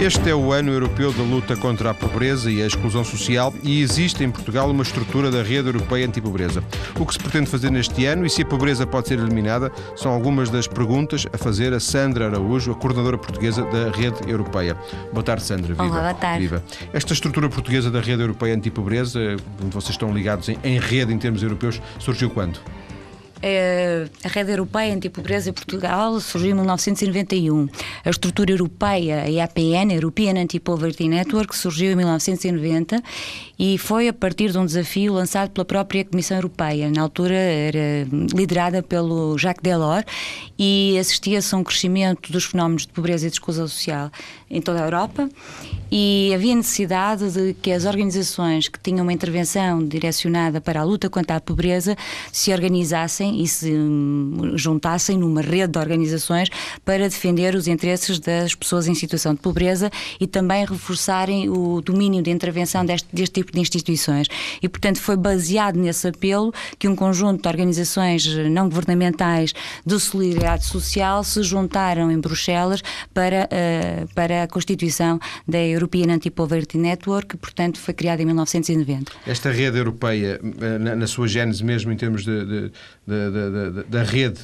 Este é o ano europeu da luta contra a pobreza e a exclusão social e existe em Portugal uma estrutura da rede europeia anti-pobreza. O que se pretende fazer neste ano e se a pobreza pode ser eliminada são algumas das perguntas a fazer a Sandra Araújo, a coordenadora portuguesa da rede europeia. Boa tarde, Sandra. Viva. Olá, boa tarde. Viva. Esta estrutura portuguesa da rede europeia anti-pobreza, onde vocês estão ligados em, em rede em termos europeus, surgiu quando? Eh, a Rede Europeia Antipobreza Portugal surgiu em 1991. A estrutura europeia, a EAPN, European Anti-Poverty Network, surgiu em 1990 e foi a partir de um desafio lançado pela própria Comissão Europeia. Na altura era liderada pelo Jacques Delors e assistia-se a um crescimento dos fenómenos de pobreza e de exclusão social em toda a Europa e havia necessidade de que as organizações que tinham uma intervenção direcionada para a luta contra a pobreza se organizassem e se hum, juntassem numa rede de organizações para defender os interesses das pessoas em situação de pobreza e também reforçarem o domínio de intervenção deste, deste tipo de instituições. E, portanto, foi baseado nesse apelo que um conjunto de organizações não governamentais de solidariedade social se juntaram em Bruxelas para, uh, para a constituição da European Anti-Poverty Network, que, portanto, foi criada em 1990. Esta rede europeia, eh, na, na sua gênese mesmo, em termos de, da rede,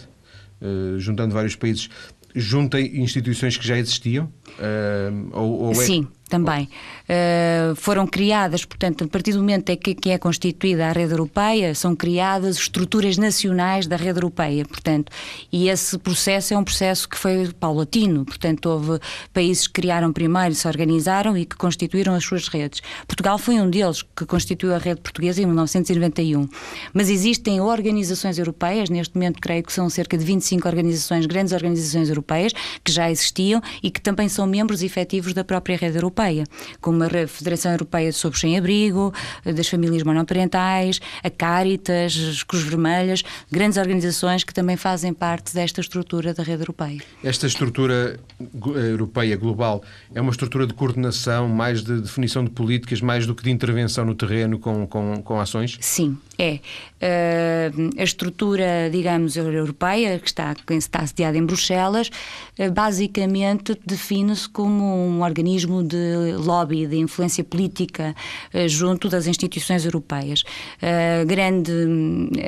uh, juntando vários países, junta instituições que já existiam? Uh, ou, ou é... Sim, também. Uh, foram criadas, portanto, a partir do momento em que, que, é constituída a rede europeia, são criadas estruturas nacionais da rede europeia, portanto, e esse processo é um processo que foi paulatino, portanto, houve países que criaram primeiro, se organizaram e que constituíram as suas redes. Portugal foi um deles que constituiu a rede portuguesa em 1991. Mas existem organizações europeias, neste momento creio que são cerca de 25 organizações, grandes organizações europeias, que já existiam e que também são membros efetivos da própria rede europeia Europeia, como a Federação Europeia de Sobre Sem-Abrigo, das Famílias Monoparentais, a Caritas, as Cruz Vermelhas, grandes organizações que também fazem parte desta estrutura da rede europeia. Esta estrutura europeia global é uma estrutura de coordenação, mais de definição de políticas, mais do que de intervenção no terreno com, com, com ações? Sim, é. Uh, a estrutura, digamos, europeia, que está, que está sediada em Bruxelas, uh, basicamente define-se como um organismo de lobby, de influência política uh, junto das instituições europeias. A grande,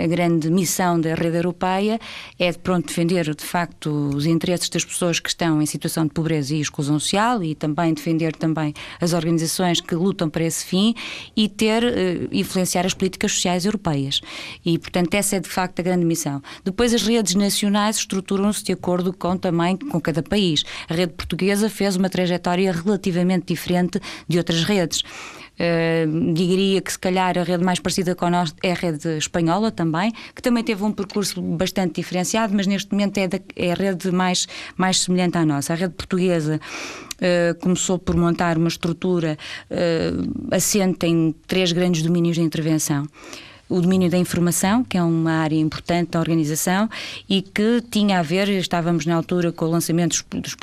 a grande missão da rede europeia é, pronto, defender, de facto, os interesses das pessoas que estão em situação de pobreza e exclusão social e também defender também as organizações que lutam para esse fim e ter, influenciar as políticas sociais europeias europeias. E, portanto, essa é de facto a grande missão. Depois, as redes nacionais estruturam-se de acordo com também com cada país. A rede portuguesa fez uma trajetória relativamente diferente de outras redes. Uh, diria que se calhar a rede mais parecida com nós é a rede espanhola também, que também teve um percurso bastante diferenciado, mas neste momento é, da, é a rede mais, mais semelhante à nossa. A rede portuguesa uh, começou por montar uma estrutura uh, assente em três grandes domínios de intervenção o domínio da informação, que é uma área importante da organização e que tinha a ver, estávamos na altura com o lançamento dos,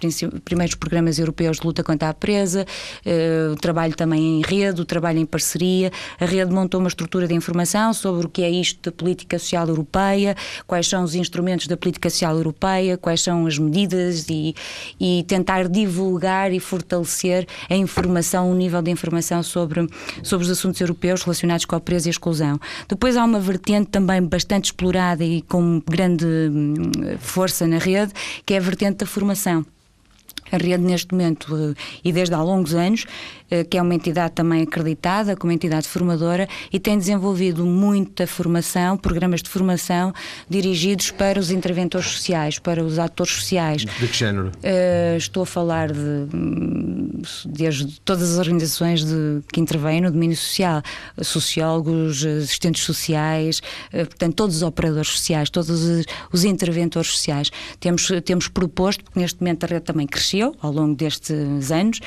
primeiros programas europeus de luta contra a presa, uh, o trabalho também em rede, o trabalho em parceria. A rede montou uma estrutura de informação sobre o que é isto da política social europeia, quais são os instrumentos da política social europeia, quais são as medidas e, e tentar divulgar e fortalecer a informação, o nível de informação sobre, sobre os assuntos europeus relacionados com a presa e a exclusão. Depois há uma vertente também bastante explorada e com grande hum, força na rede, que é a vertente da formação. A rede, neste momento, eh, e desde há longos anos, que é uma entidade também acreditada, como entidade formadora, e tem desenvolvido muita formação, programas de formação dirigidos para os interventores sociais, para os atores sociais. De que género? Uh, estou a falar de hum, desde todas as organizações de, que intervêm no domínio social, sociólogos, assistentes sociais, uh, portanto, todos os operadores sociais, todos os, os interventores sociais. Temos, temos proposto, porque neste momento a rede também cresceu ao longo destes anos,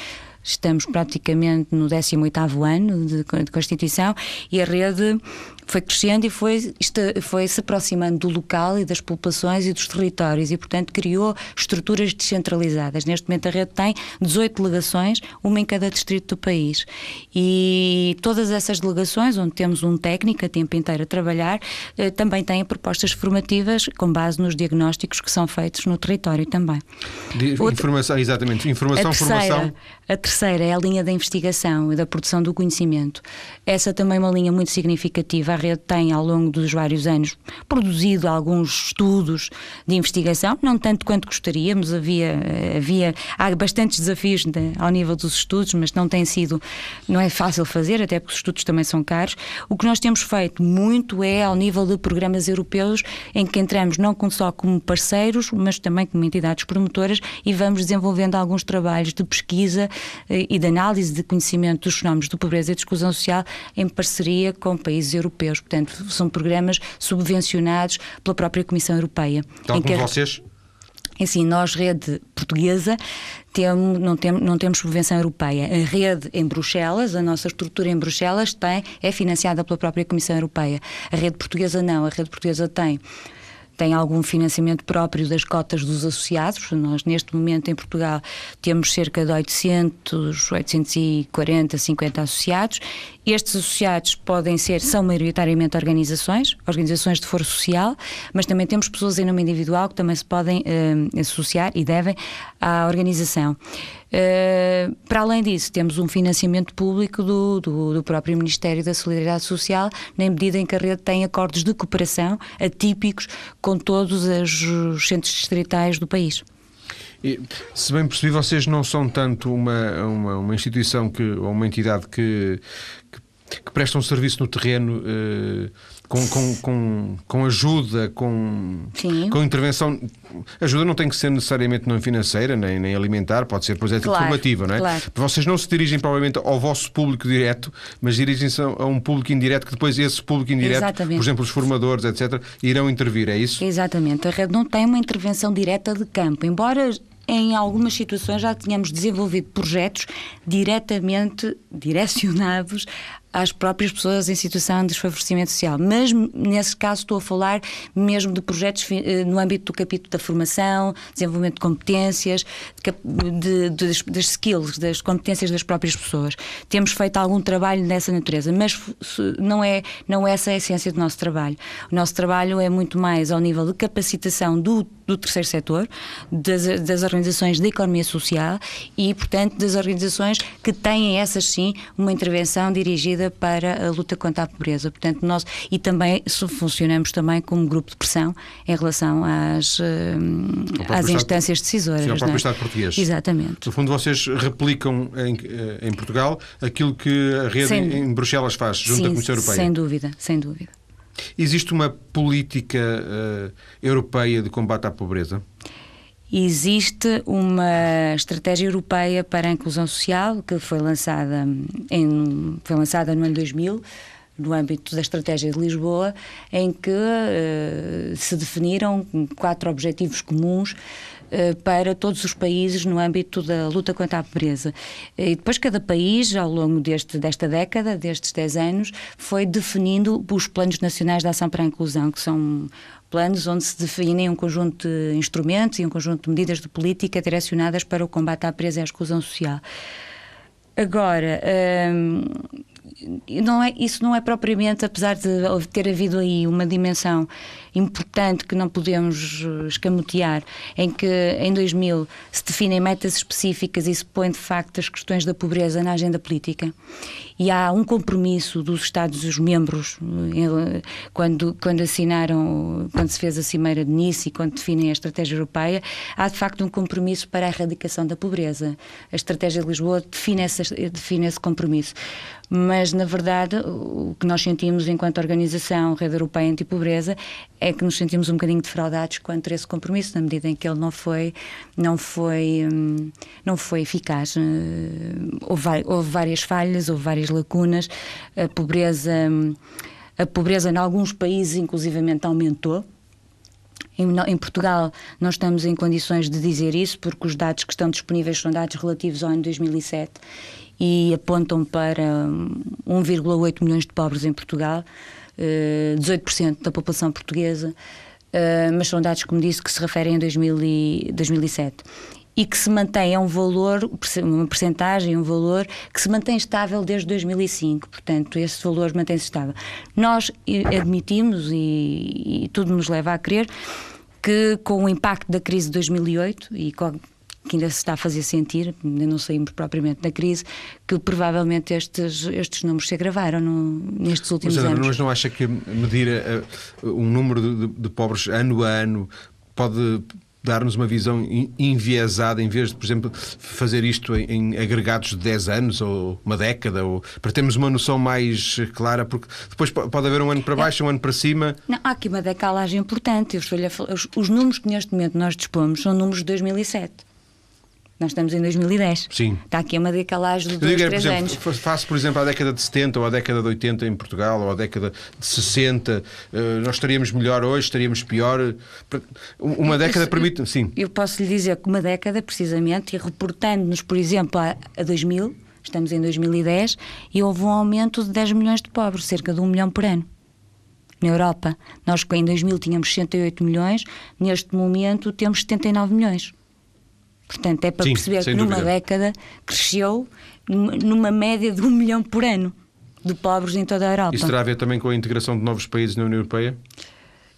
Estamos praticamente no 18º ano de, de Constituição e a rede foi crescendo e foi, foi se aproximando do local e das populações e dos territórios e, portanto, criou estruturas descentralizadas. Neste momento a rede tem 18 delegações, uma em cada distrito do país. E todas essas delegações, onde temos um técnico a tempo inteiro a trabalhar, eh, também têm propostas formativas com base nos diagnósticos que são feitos no território também. De, informação, exatamente, informação, a terceira, formação. A terceira é a linha da investigação e da produção do conhecimento. Essa também é uma linha muito significativa rede tem, ao longo dos vários anos, produzido alguns estudos de investigação, não tanto quanto gostaríamos, havia, havia há bastantes desafios de, ao nível dos estudos, mas não tem sido, não é fácil fazer, até porque os estudos também são caros. O que nós temos feito muito é ao nível de programas europeus, em que entramos não só como parceiros, mas também como entidades promotoras e vamos desenvolvendo alguns trabalhos de pesquisa eh, e de análise de conhecimento dos fenómenos de pobreza e de exclusão social em parceria com países europeus europeus. Portanto, são programas subvencionados pela própria Comissão Europeia. Então, como vocês? Assim, nós, rede portuguesa, temos, não, tem, não temos subvenção europeia. A rede em Bruxelas, a nossa estrutura em Bruxelas, tem, é financiada pela própria Comissão Europeia. A rede portuguesa não. A rede portuguesa tem tem algum financiamento próprio das cotas dos associados. Nós, neste momento, em Portugal, temos cerca de 800, 840, 50 associados. Estes associados podem ser, são maioritariamente organizações, organizações de foro social, mas também temos pessoas em nome individual que também se podem uh, associar e devem à organização. Uh, para além disso, temos um financiamento público do, do, do, próprio Ministério da Solidariedade Social, na medida em que a rede tem acordos de cooperação atípicos com todos os centros distritais do país. E, se bem percebi, vocês não são tanto uma, uma, uma instituição que, ou uma entidade que, que, que presta um serviço no terreno. Uh, com, com, com, com ajuda, com, com intervenção. Ajuda não tem que ser necessariamente não financeira, nem, nem alimentar, pode ser, por exemplo, claro, formativa, não é? Claro. Vocês não se dirigem provavelmente ao vosso público direto, mas dirigem-se a um público indireto, que depois esse público indireto, Exatamente. por exemplo, os formadores, etc., irão intervir, é isso? Exatamente. A rede não tem uma intervenção direta de campo, embora em algumas situações já tínhamos desenvolvido projetos diretamente direcionados às próprias pessoas em situação de desfavorecimento social. Mas, nesse caso, estou a falar mesmo de projetos eh, no âmbito do capítulo da formação, desenvolvimento de competências, de, de, das skills, das competências das próprias pessoas. Temos feito algum trabalho dessa natureza, mas não é, não é essa a essência do nosso trabalho. O nosso trabalho é muito mais ao nível de capacitação do, do terceiro setor, das, das organizações da economia social e, portanto, das organizações que têm, essas sim, uma intervenção dirigida para a luta contra a pobreza. Portanto, nós e também funcionamos também como grupo de pressão em relação às, eh, às instâncias decisoras. Sim, ao próprio é? Estado português. Exatamente. No fundo, vocês replicam em, em Portugal aquilo que a rede sem, em Bruxelas faz, junto sim, à Comissão Europeia. Sem dúvida, sem dúvida. Existe uma política uh, europeia de combate à pobreza? Existe uma estratégia europeia para a inclusão social que foi lançada, em, foi lançada no ano 2000, no âmbito da estratégia de Lisboa, em que uh, se definiram quatro objetivos comuns uh, para todos os países no âmbito da luta contra a pobreza. E depois cada país, ao longo deste, desta década, destes 10 anos, foi definindo os planos nacionais de ação para a inclusão, que são planos onde se definem um conjunto de instrumentos e um conjunto de medidas de política direcionadas para o combate à presa e à exclusão social. Agora, hum, não é, isso não é propriamente, apesar de ter havido aí uma dimensão importante que não podemos escamotear, em que em 2000 se definem metas específicas e se põe de facto as questões da pobreza na agenda política. E há um compromisso dos Estados os membros eh, quando quando assinaram quando se fez a cimeira de Nice e quando definem a estratégia europeia há de facto um compromisso para a erradicação da pobreza. A estratégia de Lisboa define, essa, define esse compromisso. Mas na verdade o que nós sentimos enquanto organização Rede Europeia Antipobreza é que nos sentimos um bocadinho defraudados quanto a esse compromisso na medida em que ele não foi não foi hum, não foi eficaz eh, houve, houve várias falhas houve várias lacunas, a pobreza, a pobreza em alguns países inclusivamente aumentou. Em, Portugal não estamos em condições de dizer isso porque os dados que estão disponíveis são dados relativos ao ano 2007 e apontam para 1,8 milhões de pobres em Portugal. 18% da população portuguesa, mas são dados, como disse, que se referem a 2000 e 2007 e que se mantém, é um valor, uma percentagem, um valor que se mantém estável desde 2005. Portanto, esse valor mantém-se estável. Nós admitimos, e, e tudo nos leva a crer, que com o impacto da crise de 2008 e com que ainda se está a fazer sentir, ainda não saímos propriamente da crise, que provavelmente estes, estes números se agravaram no, nestes últimos mas, anos. Mas não acha que medir uh, um número de, de, pobres ano a ano pode dar-nos uma visão enviesada em vez de, por exemplo, fazer isto em, em, agregados de 10 anos ou uma década, ou, para termos uma noção mais clara, porque depois pode haver um ano para baixo, um ano para cima. Não, há aqui uma decalagem importante. Eu estou os, os números que neste momento nós dispomos são números de 2007. Nós estamos em 2010. Sim. Está aqui uma decalagem de 2, 3 anos. Face, por exemplo, à década de 70 ou à década de 80 em Portugal ou à década de 60, eh, nós estaríamos melhor hoje, estaríamos pior. Uma década eu, permite. Sim. Eu posso lhe dizer que uma década, precisamente, e reportando-nos, por exemplo, a, a 2000, estamos em 2010, e houve um aumento de 10 milhões de pobres, cerca de 1 milhão por ano na Europa. Nós em 2000 tínhamos 68 milhões, neste momento temos 79 milhões. Portanto, é para Sim, perceber que numa dúvida. década cresceu numa média de um milhão por ano de pobres em toda a Europa. Isso terá a ver também com a integração de novos países na União Europeia?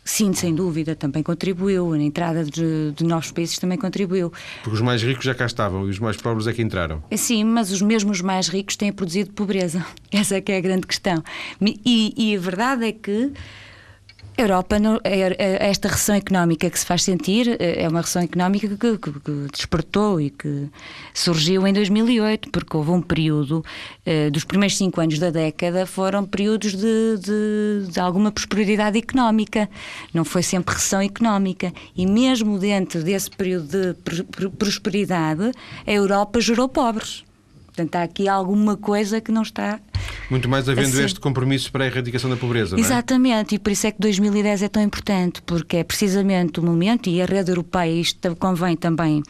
Sim, sem dúvida, também contribuiu. A entrada de, de, novos países também contribuiu. Porque os mais ricos já cá estavam e os mais pobres é que entraram. Sim, mas os mesmos mais ricos têm produzido pobreza. Essa é que é a grande questão. E, e a verdade é que Europa, é, é, esta recessão económica que se faz sentir, é uma recessão económica que, que, que despertou e que surgiu em 2008, porque houve um período, eh, dos primeiros cinco anos da década, foram períodos de, de, de alguma prosperidade económica, não foi sempre recessão económica. E mesmo dentro desse período de prosperidade, a Europa gerou pobres. Portanto, há aqui alguma coisa que não está. Muito mais havendo assim. este compromisso para a erradicação da pobreza. Exatamente, é? e por isso é que 2010 é tão importante, porque é precisamente o momento, e a rede europeia, isto convém também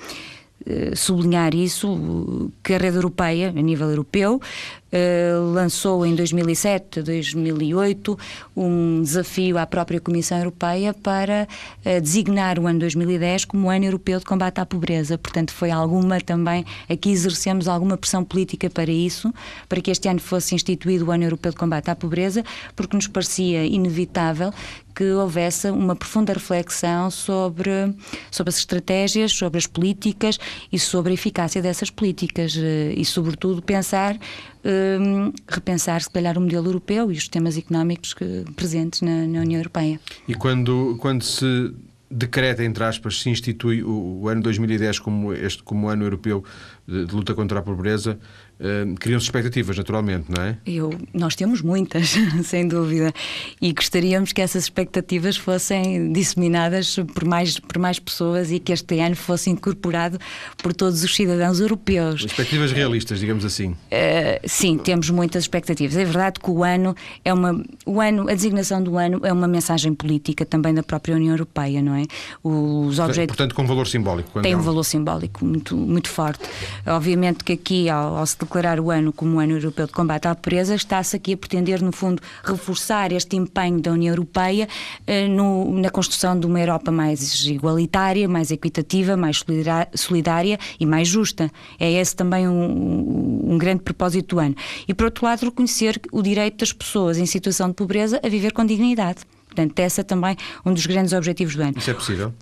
eh, sublinhar isso, que a rede europeia, a nível europeu, eh, lançou em 2007, 2008, um desafio à própria Comissão Europeia para uh, designar o ano 2010 como ano europeu de combate à pobreza. Portanto, foi alguma também, aqui exercemos alguma pressão política para isso, para que este ano fosse instituído o ano europeu de combate à pobreza, porque nos parecia inevitável que houvesse uma profunda reflexão sobre, sobre as estratégias, sobre as políticas e sobre a eficácia dessas políticas eh, e, sobretudo, pensar um, repensar, se calhar, o modelo europeu e os sistemas económicos que, presentes na, na, União Europeia. E quando, quando se decreta, entre aspas, se institui o, o ano 2010 como, este, como ano europeu de, de luta contra a pobreza, uh, criam-se expectativas, naturalmente, não é? Eu, nós temos muitas, sem dúvida, e gostaríamos que essas expectativas fossem disseminadas por mais, por mais pessoas e que este ano fosse incorporado por todos os cidadãos europeus. Expectativas realistas, digamos assim. Uh, sim, temos muitas expectativas. É verdade que o ano é uma. O ano, a designação do ano é uma mensagem política também da própria União Europeia, não é? Os objetos. Portanto, com valor simbólico. Tem um valor simbólico muito, muito forte. Obviamente que aqui, ao, ao, se declarar o ano como o Ano Europeu de Combate à Pobreza, está-se aqui a pretender, no fundo, reforçar este empenho da União Europeia eh, no, na construção de uma Europa mais igualitária, mais equitativa, mais solidária e mais justa. É esse também um, um grande propósito do ano. E, por outro lado, reconhecer o direito das pessoas em situação de pobreza a viver com dignidade. Portanto, essa também um dos grandes objetivos do ano. Isso é possível?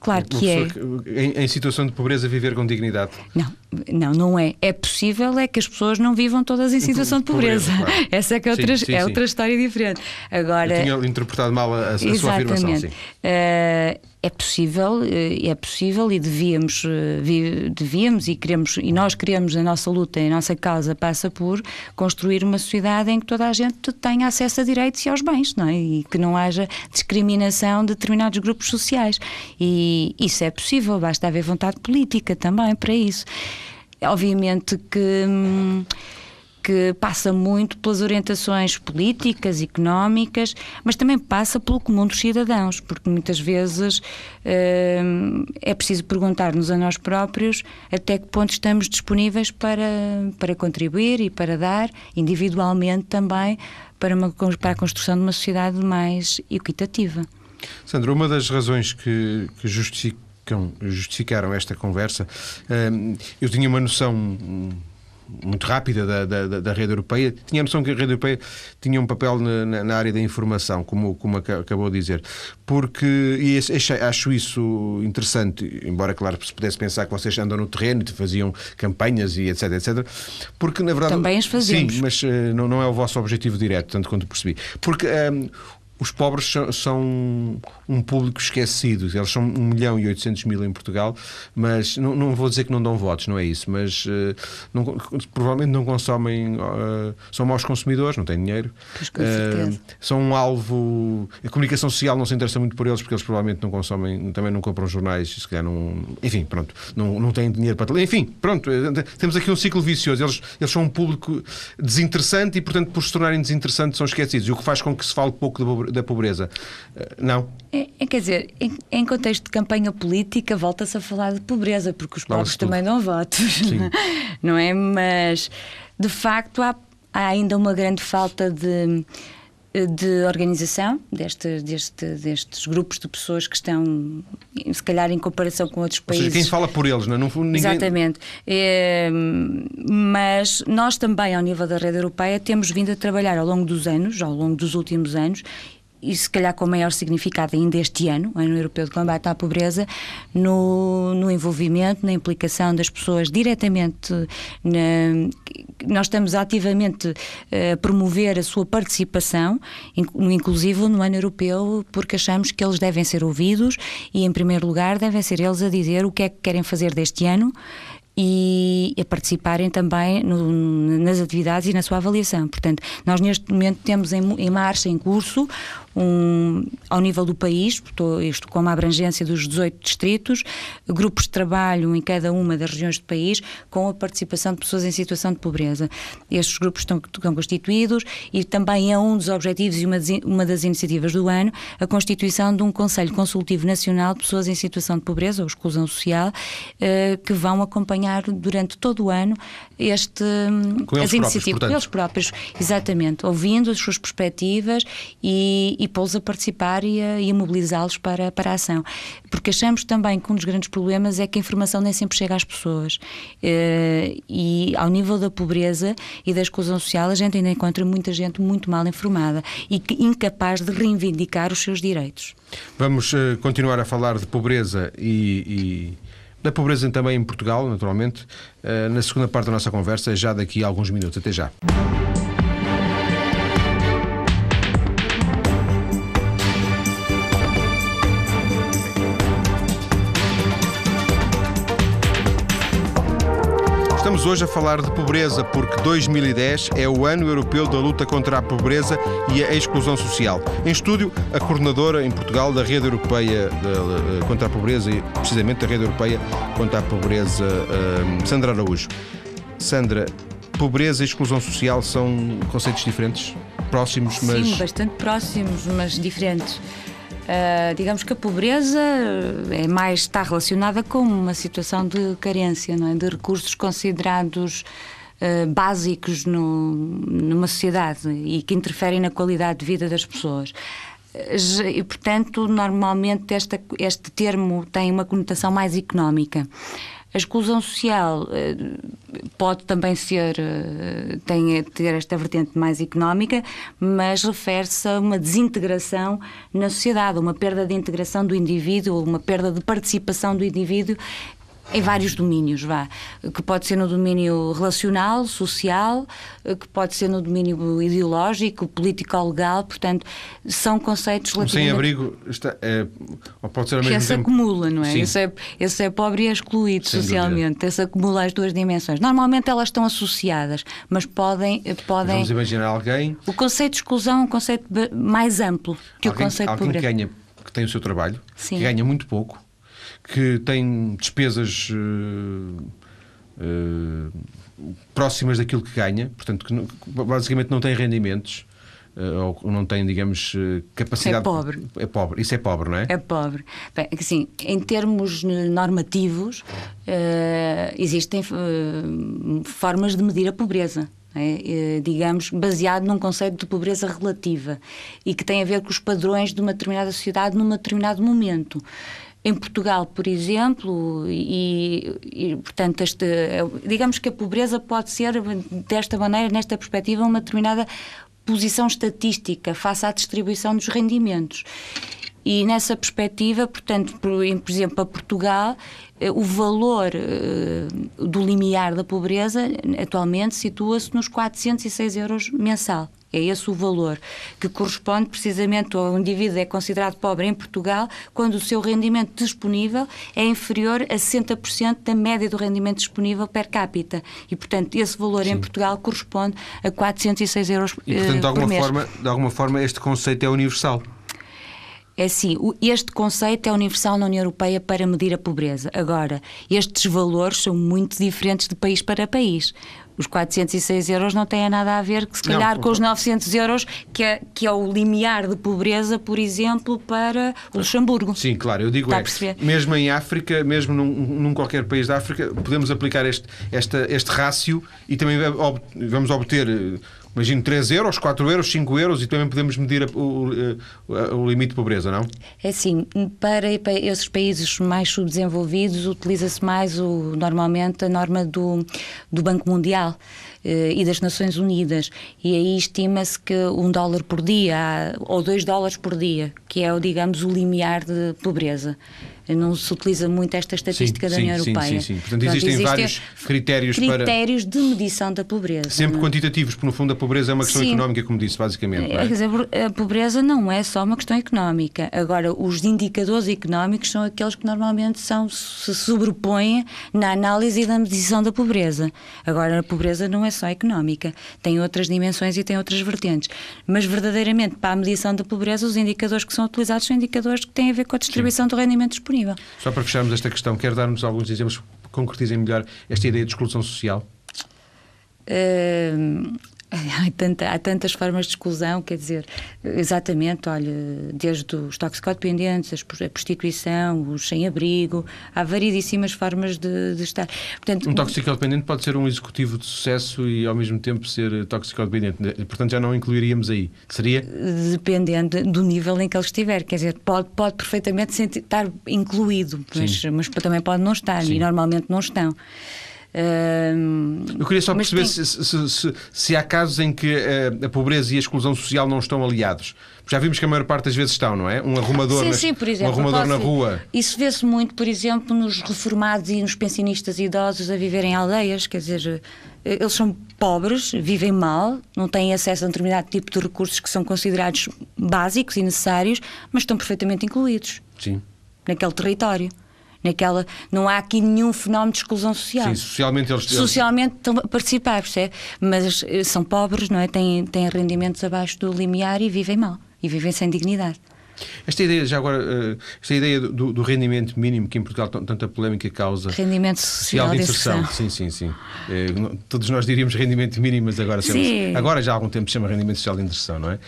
Claro que é. Em, em, situação de pobreza, viver com dignidade? Não, não, não é. É possível é que as pessoas não vivam todas em situação de pobreza. pobreza claro. Essa é, que é, outra, sim, sim, é outra história diferente. Agora, Eu tinha interpretado mal a, a sua afirmação. Sim. Uh, é possível, eh, é possível e devíamos, eh, devíamos e queremos e nós queremos a nossa luta, a nossa causa passa por construir uma sociedade em que toda a gente tenha acesso a direitos e aos bens, não é? E que não haja discriminação de determinados grupos sociais. E isso é possível, basta haver vontade política também para isso. Obviamente que hum, que passa muito pelas orientações políticas, económicas, mas também passa pelo comum dos cidadãos, porque muitas vezes eh, é preciso perguntar-nos a nós próprios até que ponto estamos disponíveis para, para contribuir e para dar, individualmente também, para, uma, para a construção de uma sociedade mais equitativa. Sandra, uma das razões que, que justificam, justificaram esta conversa, eh, eu tinha uma noção muito rápida da, da, da, rede europeia. Tinha a noção que a rede europeia tinha um papel na, na área da informação, como, como acabou de dizer. Porque, e acho isso interessante, embora, claro, se pudesse pensar que vocês andam no terreno e faziam campanhas e etc, etc. Porque, na verdade. Também as fazemos. Sim, mas uh, não, não é o vosso objetivo direto, tanto quanto percebi. Porque um, os pobres são um público esquecido. Eles são 1 milhão e 800 mil em Portugal, mas não, não vou dizer que não dão votos, não é isso, mas uh, não, provavelmente não consomem, uh, são maus consumidores, não têm dinheiro. Uh, são um alvo. A comunicação social não se interessa muito por eles porque eles provavelmente não consomem, também não compram jornais, se calhar não. Enfim, pronto, não, não têm dinheiro para. Enfim, pronto, temos aqui um ciclo vicioso. Eles, eles são um público desinteressante e, portanto, por se tornarem desinteressantes, são esquecidos. E o que faz com que se fale pouco da pobreza. Não? É, é, quer dizer, em, em, contexto de campanha política, volta-se a falar de pobreza, porque os pobres também dão votos, não é? Mas, de facto, há, há ainda uma grande falta de de organização deste, deste, destes grupos de pessoas que estão, se calhar, em comparação com outros países. Ou seja, quem fala por eles, não é? Ninguém... Exatamente. É, mas nós também, ao nível da rede europeia, temos vindo a trabalhar ao longo dos anos, ao longo dos últimos anos, e se calhar com maior significado ainda este ano, Ano Europeu de Combate à Pobreza, no, no envolvimento, na implicação das pessoas diretamente. Na, nós estamos ativamente a promover a sua participação, inclusive no Ano Europeu, porque achamos que eles devem ser ouvidos e, em primeiro lugar, devem ser eles a dizer o que é que querem fazer deste ano e a participarem também no, nas atividades e na sua avaliação. Portanto, nós neste momento temos em, em marcha, em curso, um, ao nível do país, isto com uma abrangência dos 18 distritos, grupos de trabalho em cada uma das regiões do país, com a participação de pessoas em situação de pobreza. Estes grupos estão, estão constituídos e também é um dos objetivos e uma, uma das iniciativas do ano a constituição de um Conselho Consultivo Nacional de Pessoas em Situação de Pobreza ou Exclusão Social, uh, que vão acompanhar durante todo o ano este, com as iniciativas, com eles próprios, exatamente, ouvindo as suas perspectivas e, e pô-los a participar e a, a mobilizá-los para, para a ação. Porque achamos também que um dos grandes problemas é que a informação nem sempre chega às pessoas. Uh, e ao nível da pobreza e da exclusão social, a gente ainda encontra muita gente muito mal informada e incapaz de reivindicar os seus direitos. Vamos uh, continuar a falar de pobreza e... e da pobreza também em Portugal, naturalmente, eh, na segunda parte da nossa conversa, já daqui a alguns minutos. Até já. Estamos hoje a falar de pobreza porque 2010 é o ano europeu da luta contra a pobreza e a exclusão social. Em estúdio, a coordenadora em Portugal da Rede Europeia de, contra a Pobreza e precisamente da Rede Europeia contra a Pobreza, eh, Sandra Araújo. Sandra, pobreza e exclusão social são conceitos diferentes? Próximos, mas. Sim, bastante próximos, mas diferentes. Uh, digamos que a pobreza é mais está relacionada com uma situação de carência, não é? de recursos considerados uh, básicos no, numa sociedade e que interferem na qualidade de vida das pessoas. E, portanto, normalmente esta, este termo tem uma conotação mais económica. A exclusão social eh, pode também ser, eh, tem, ter esta vertente mais económica, mas refere-se a uma desintegração na sociedade, uma perda de integração do indivíduo, uma perda de participação do indivíduo em vários domínios, vá, que pode ser no domínio relacional, social, que pode ser no domínio ideológico, político-legal, portanto, são conceitos relativamente... sem-abrigo está, é, pode ser ao mesmo esse tempo... acumula, não é? Esse, é? esse é pobre e é excluído Sem socialmente, esse acumula as duas dimensões. Normalmente elas estão associadas, mas podem... podem... Vamos imaginar alguém... O conceito de exclusão é um conceito mais amplo que alguém, o conceito de pobreza. Alguém que, ganha, que tem o seu trabalho, Sim. que ganha muito pouco, que tem despesas uh, próximas daquilo que ganha, portanto, que basicamente não tem rendimentos ou não tem, digamos, capacidade. É pobre. É pobre. Isso é pobre, não é? É pobre. Bem, assim, em termos normativos, uh, existem uh, formas de medir a pobreza. É, digamos, baseado num conceito de pobreza relativa e que tem a ver com os padrões de uma determinada sociedade num determinado momento. Em Portugal, por exemplo, e, e, portanto, este, digamos que a pobreza pode ser, desta maneira, nesta perspectiva, uma determinada posição estatística face à distribuição dos rendimentos. E nessa perspectiva, portanto, por, por exemplo, para Portugal, eh, o valor eh, do limiar da pobreza atualmente situa-se nos 406 euros mensal. É esse o valor que corresponde precisamente ao indivíduo é considerado pobre em Portugal quando o seu rendimento disponível é inferior a 60% da média do rendimento disponível per capita. E, portanto, esse valor Sim. em Portugal corresponde a 406 euros e, portanto, de eh, alguma mês. Forma, de alguma forma, este conceito é universal. É assim, este conceito é universal na União Europeia para medir a pobreza. Agora, estes valores são muito diferentes de país para país. Os 406 euros não têm nada a ver, se calhar, não, com os 900 euros, que é, que é o limiar de pobreza, por exemplo, para o Luxemburgo. Sim, claro, eu digo é, mesmo em África, mesmo num, num, qualquer país da África, podemos aplicar este, esta, este rácio e também vamos obter imagino 3 euros, 4 euros, 5 euros e também podemos medir o, o, limite de pobreza, não? É assim, para, para esses países mais subdesenvolvidos utiliza-se mais o, normalmente a norma do, do Banco Mundial eh, e das Nações Unidas e aí estima-se que um dólar por dia ou dois dólares por dia, que é, digamos, o limiar de pobreza não se utiliza muito esta estatística sim, da União sim, Europeia. Sim, sim, Portanto, existem, existem vários critérios, critérios para... de medição da pobreza. Sempre não? É? quantitativos, porque no fundo a pobreza é uma questão sim. económica, como disse, basicamente. É? Quer dizer, a pobreza não é só uma questão económica. Agora, os indicadores económicos são aqueles que normalmente são, se sobrepõem na análise e na medição da pobreza. Agora, a pobreza não é só económica, tem outras dimensões e tem outras vertentes. Mas, verdadeiramente, para a medição da pobreza, os indicadores que são utilizados são indicadores que têm a ver com a distribuição sim. do rendimento disponível disponível. Só para fecharmos esta questão, quer dar-nos alguns exemplos que concretizem melhor esta ideia de exclusão social? Uh, Há, tanta, há, tantas formas de exclusão, quer dizer, exatamente, olha, desde os toxicodependentes, a prostituição, os sem-abrigo, há variedíssimas formas de, de, estar. Portanto, um toxicodependente pode ser um executivo de sucesso e ao mesmo tempo ser toxicodependente, portanto já não incluiríamos aí, seria? Dependendo do nível em que ele estiver, quer dizer, pode, pode perfeitamente sentir, estar incluído, mas, mas, também pode não estar, Sim. e normalmente não estão. Eu queria só perceber tem... se, se, se, se, há casos em que a, eh, a, pobreza e a exclusão social não estão aliados. Já vimos que a maior parte das vezes estão, não é? Um arrumador, sim, nas, sim, por exemplo, um arrumador na rua. Isso vê-se muito, por exemplo, nos reformados e nos pensionistas idosos a viver em aldeias, quer dizer, eh, eles são pobres, vivem mal, não têm acesso a um determinado tipo de recursos que são considerados básicos e necessários, mas estão perfeitamente incluídos. Sim. Naquele território naquela. Não há aqui nenhum fenómeno de exclusão social. Sim, socialmente eles. Socialmente estão a participar, percebe? Mas eh, são pobres, não é? Têm, têm rendimentos abaixo do limiar e vivem mal. E vivem sem dignidade. Esta ideia, já agora, eh, esta ideia do, do, rendimento mínimo que em Portugal tanta polémica causa. Rendimento social, de inserção. Sim, sim, sim. É, todos nós diríamos rendimento mínimo, mas agora, chama agora já há algum tempo se chama rendimento social de inserção, não é?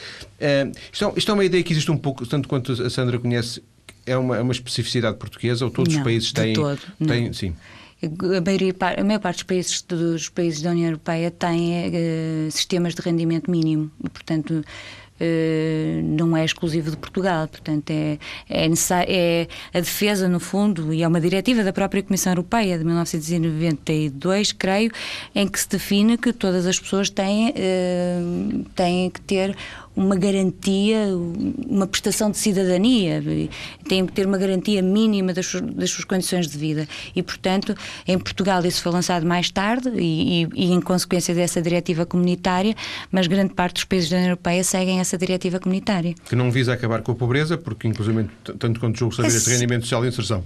é isto, é isto é uma ideia que existe um pouco, tanto quanto a Sandra conhece, é uma, é uma especificidade portuguesa ou todos não, os países têm? Todo, têm sim. A, maioria, a maior parte dos países, dos países da União Europeia tem uh, sistemas de rendimento mínimo, portanto Uh, não é exclusivo de Portugal, portanto é, é, é, a defesa no fundo e é uma diretiva da própria Comissão Europeia de 1992, creio, em que se define que todas as pessoas têm, uh, têm que ter uma garantia, uma prestação de cidadania, têm que ter uma garantia mínima das das suas, condições de vida. E, portanto, em Portugal isso foi lançado mais tarde e, e, e, em consequência dessa diretiva comunitária, mas grande parte dos países da União Europeia seguem essa diretiva comunitária. Que não visa acabar com a pobreza, porque, inclusive, tanto quanto julgo saber, este rendimento social de inserção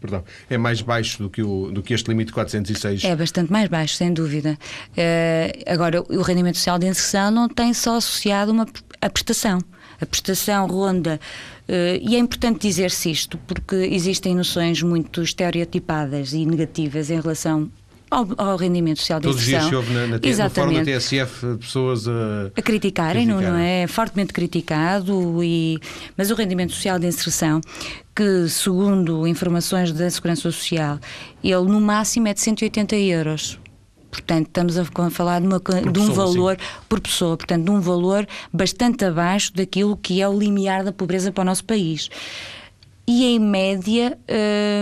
perdão, é mais baixo do que, o, do que este limite de 406. É bastante mais baixo, sem dúvida. Uh, agora, o rendimento social de inserção não tem só associado uma, a prestação. A prestação ronda. Uh, e é importante dizer-se isto, porque existem noções muito estereotipadas e negativas em relação ao, ao rendimento social de inserção. Todos os dias se na, na, Exatamente. na da TSF pessoas a, a criticarem, não, não, é? Fortemente criticado, e, mas o rendimento social de inserção, que segundo informações da Segurança Social, ele no máximo é de 180 euros. Portanto, estamos a falar de, uma, de um valor sim. por pessoa, portanto, de um valor bastante abaixo daquilo que é o limiar da pobreza para o nosso país e em média,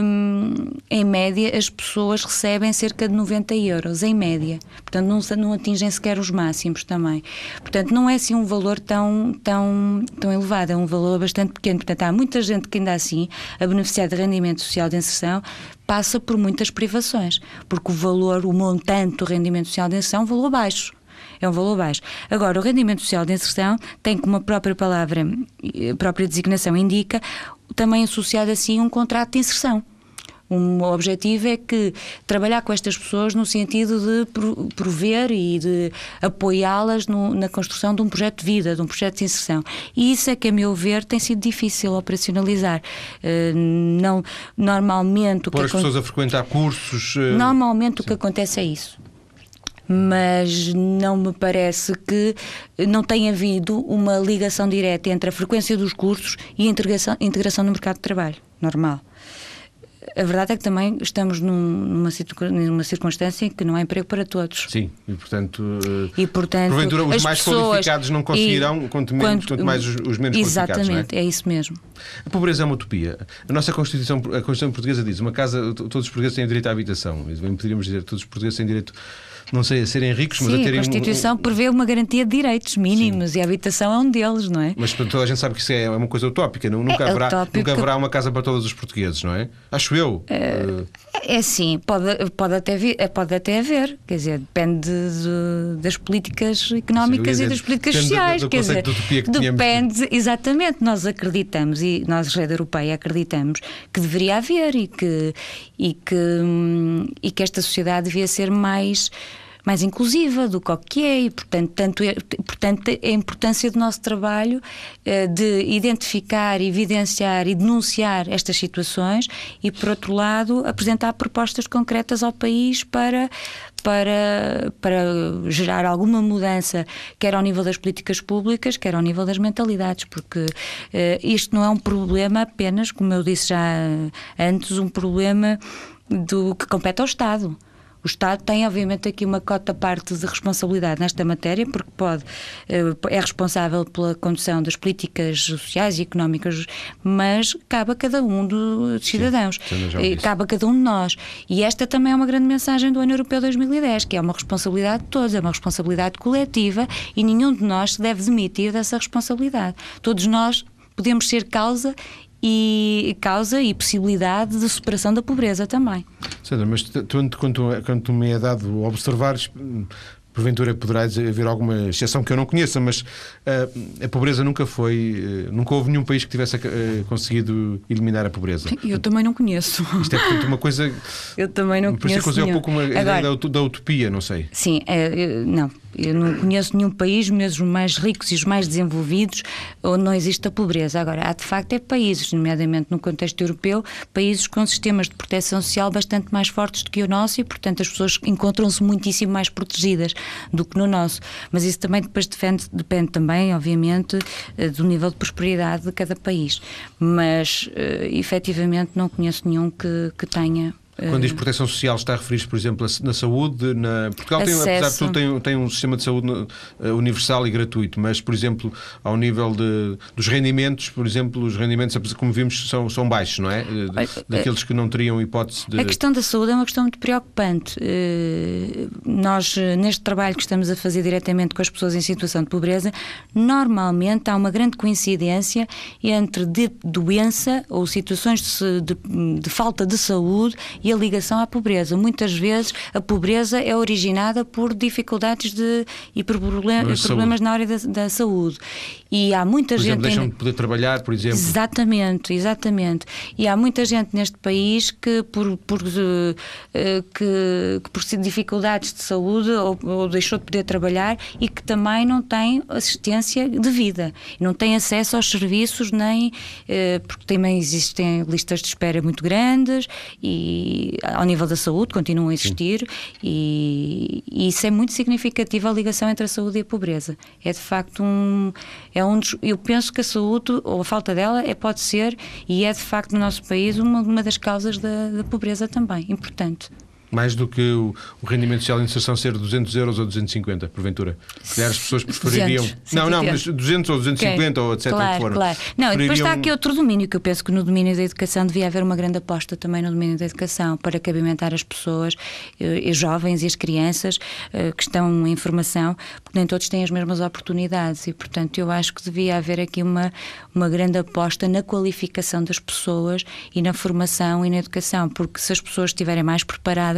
hum, em média as pessoas recebem cerca de 90 euros, em média. Portanto, não, não atingem sequer os máximos também. Portanto, não é assim um valor tão, tão, tão elevado, é um valor bastante pequeno. Portanto, há muita gente que ainda assim, a beneficiar de rendimento social de inserção, passa por muitas privações, porque o valor, o montante do rendimento social de inserção é um valor baixo é um valor baixo. Agora, o rendimento social de inserção tem, como a própria palavra, a própria designação indica, também associado assim um contrato de inserção. Um objetivo é que trabalhar com estas pessoas no sentido de prover e de apoiá-las na construção de um projeto de vida, de um projeto de inserção. E isso é que, a meu ver, tem sido difícil operacionalizar. Uh, não, normalmente. Pôr as pessoas a frequentar cursos. Uh... Normalmente Sim. o que acontece é isso mas não me parece que não tenha havido uma ligação direta entre a frequência dos cursos e a integração, integração no mercado de trabalho, normal. A verdade é que também estamos num, numa, numa circunstância em que não há emprego para todos. Sim, e portanto, e, portanto porventura os mais qualificados não conseguirão, e, quanto, menos, quanto, quanto mais os, os menos exatamente, qualificados. Exatamente, é? é? isso mesmo. A pobreza é uma utopia. A nossa Constituição, a Constituição portuguesa diz: uma casa, todos os portugueses têm direito à habitação. Poderíamos dizer: todos os portugueses têm direito não sei, a serem ricos, mas Sim, a terem. A Constituição um... prevê uma garantia de direitos mínimos Sim. e a habitação é um deles, não é? Mas toda a gente sabe que isso é uma coisa utópica. Nunca, é haverá, utópico. nunca haverá uma casa para todos os portugueses, não é? Acho eu. É, é sim, pode, pode, até vir, pode até haver. Quer dizer, depende de, das políticas económicas Sim, e das políticas sociais. Do, do quer dizer, de depende, tínhamos... exatamente. Nós acreditamos e nós, Rede Europeia, acreditamos que deveria haver e que, e que, hum, e que esta sociedade devia ser mais mais inclusiva do que é e, portanto, tanto, é, portanto, a importância do nosso trabalho eh, de identificar, evidenciar e denunciar estas situações e, por outro lado, apresentar propostas concretas ao país para, para, para gerar alguma mudança, quer ao nível das políticas públicas, quer ao nível das mentalidades, porque eh, isto não é um problema apenas, como eu disse já antes, um problema do que compete ao Estado. O Estado tem, obviamente, aqui uma cota parte de responsabilidade nesta matéria, porque pode, eh, é responsável pela condução das políticas sociais e económicas, mas cabe a cada um dos cidadãos, Sim, cabe a cada um de nós. E esta também é uma grande mensagem do Ano Europeu 2010, que é uma responsabilidade de todos, é uma responsabilidade coletiva e nenhum de nós se deve demitir dessa responsabilidade. Todos nós podemos ser causa e causa e possibilidade de superação da pobreza também. Sandra, mas tu, quando, quando me é dado observares, porventura poderá haver alguma exceção que eu não conheça, mas uh, a pobreza nunca foi, uh, nunca houve nenhum país que tivesse uh, conseguido eliminar a pobreza. Eu também não conheço. Isto é portanto uma coisa. Eu também não conheço. Por isso é um pouco uma Agora, da, da utopia, não sei. Sim, é, não. Eu não conheço nenhum país, mesmo os mais ricos e os mais desenvolvidos, onde não existe a pobreza. Agora, há de facto é países, nomeadamente no contexto europeu, países com sistemas de proteção social bastante mais fortes do que o nosso e, portanto, as pessoas encontram-se muitíssimo mais protegidas do que no nosso. Mas isso também depois depende, depende também, obviamente, eh, do nível de prosperidade de cada país. Mas, uh, efetivamente, não conheço nenhum que, que tenha quando diz proteção social, está a referir-se, por exemplo, na saúde? Na... Portugal, tem, apesar de tudo, tem, tem um sistema de saúde eh, universal e gratuito, mas, por exemplo, ao nível de, dos rendimentos, por exemplo, os rendimentos, como vimos, são, são baixos, não é? Eh, daqueles que não teriam hipótese de. A questão da saúde é uma questão muito preocupante. Eh, nós, neste trabalho que estamos a fazer diretamente com as pessoas em situação de pobreza, normalmente há uma grande coincidência entre doença ou situações de, de, de falta de saúde e a ligação à pobreza. Muitas vezes a pobreza é originada por dificuldades de, e por problemas saúde. na área da, da, saúde. E há muita por gente. Exemplo, deixam de poder trabalhar, por exemplo. Exatamente, exatamente. E há muita gente neste país que, por, por, uh, que, que, por dificuldades de saúde ou, ou, deixou de poder trabalhar e que também não tem assistência de vida. Não tem acesso aos serviços, nem. Uh, porque também existem listas de espera muito grandes e e ao nível da saúde continuam a existir e, e, isso é muito significativo a ligação entre a saúde e a pobreza. É de facto um é um dos, eu penso que a saúde ou a falta dela é pode ser e é de facto no nosso país uma, uma das causas da, da pobreza também, importante. Mais do que o, o, rendimento social de inserção ser 200 euros ou 250, porventura. Se calhar as pessoas prefeririam. 200, não, não, mas 200 ou 250 okay. ou etc. Claro, claro. Não, prefeririam... depois está aqui outro domínio que eu penso que no domínio da educação devia haver uma grande aposta também no domínio da educação para cabimentar as pessoas, eh, os jovens e as crianças eh, que estão em formação, porque nem todos têm as mesmas oportunidades e, portanto, eu acho que devia haver aqui uma, uma grande aposta na qualificação das pessoas e na formação e na educação, porque se as pessoas estiverem mais preparadas,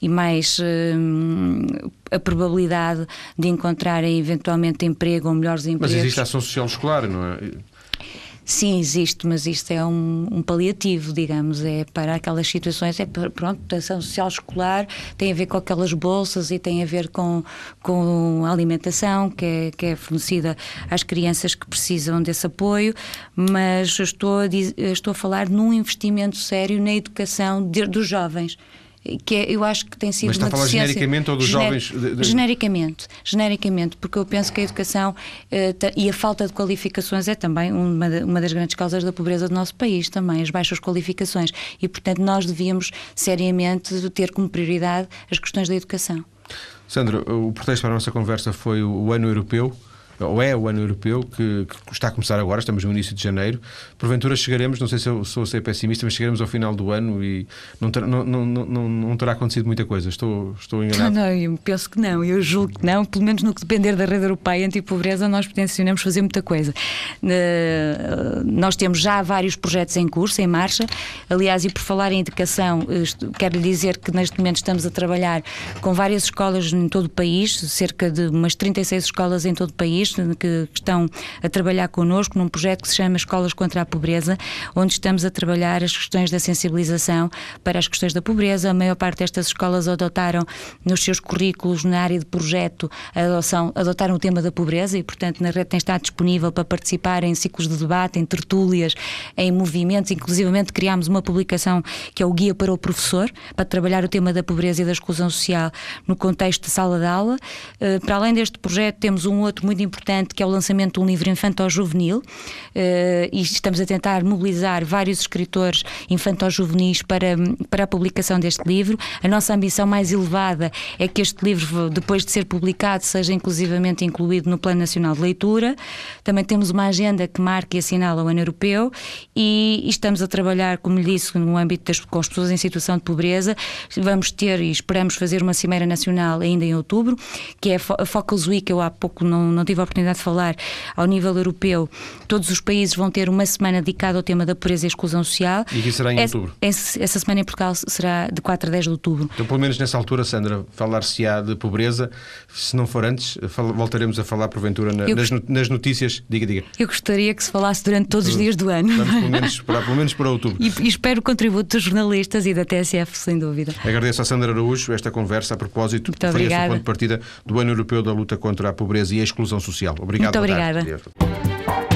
e mais uh, a probabilidade de encontrarem eventualmente emprego ou melhores empregos. Mas existe a ação social escolar, não é? Sim, existe, mas isto é um, um, paliativo, digamos, é para aquelas situações, é pronto, a ação social escolar tem a ver com aquelas bolsas e tem a ver com, com a alimentação que é, que é fornecida às crianças que precisam desse apoio, mas estou a, estou a falar num investimento sério na educação de, dos jovens que é, eu acho que tem sido Mas está uma a falar genericamente ou dos gener... jovens? De, de... Genericamente, genericamente, porque eu penso que a educação uh, e a falta de qualificações é também uma, uma das grandes causas da pobreza do nosso país, também as baixas qualificações. E, portanto, nós devíamos seriamente ter como prioridade as questões da educação. Sandra, o pretexto para a nossa conversa foi o ano europeu ou é o ano europeu, que, que, está a começar agora, estamos no início de janeiro. Porventura chegaremos, não sei se eu sou ser pessimista, mas chegaremos ao final do ano e não, ter, não, não, não, não, terá acontecido muita coisa. Estou, estou enganado? Não, eu penso que não, eu julgo que não, pelo menos no que depender da rede europeia anti-pobreza, nós potenciamos fazer muita coisa. Nós temos já vários projetos em curso, em marcha. Aliás, e por falar em educação, quero dizer que neste momento estamos a trabalhar com várias escolas em todo o país, cerca de umas 36 escolas em todo o país que estão a trabalhar connosco num projeto que se chama Escolas contra a Pobreza, onde estamos a trabalhar as questões da sensibilização para as questões da pobreza. A maior parte destas escolas adotaram nos seus currículos, na área de projeto, adoção, adotaram o tema da pobreza e, portanto, na rede tem estado disponível para participar em ciclos de debate, em tertúlias, em movimentos. Inclusivamente criámos uma publicação que é o Guia para o Professor, para trabalhar o tema da pobreza e da exclusão social no contexto de sala de aula. Eh, para além deste projeto, temos um outro muito importante importante que é o lançamento de um livro infantil-juvenil uh, e estamos a tentar mobilizar vários escritores infantil-juvenis para, para a publicação deste livro. A nossa ambição mais elevada é que este livro, depois de ser publicado, seja inclusivamente incluído no Plano Nacional de Leitura. Também temos uma agenda que marca e assinala o ano europeu e, e estamos a trabalhar, como lhe disse, no âmbito das com as pessoas em situação de pobreza. Vamos ter e esperamos fazer uma cimeira nacional ainda em outubro, que é a Focus Week, eu há pouco não, não tive a oportunidade de falar, ao nível europeu, todos os países vão ter uma semana dedicada ao tema da pobreza e exclusão social. E aqui será em essa, outubro? Essa semana em Portugal será de 4 a 10 de outubro. Então, pelo menos nessa altura, Sandra, falar-se-á de pobreza. Se não for antes, voltaremos a falar, porventura, na, nas, nas, notícias. Diga, diga. Eu gostaria que se falasse durante todos os dias do ano. Vamos pelo menos para, pelo menos para outubro. E, e espero o contributo dos jornalistas e da TSF, sem dúvida. Agradeço a Sandra Araújo esta conversa a propósito. Muito foi esse o ponto de partida do ano europeu da luta contra a pobreza e a exclusão Social. Obrigado. Muito obrigada.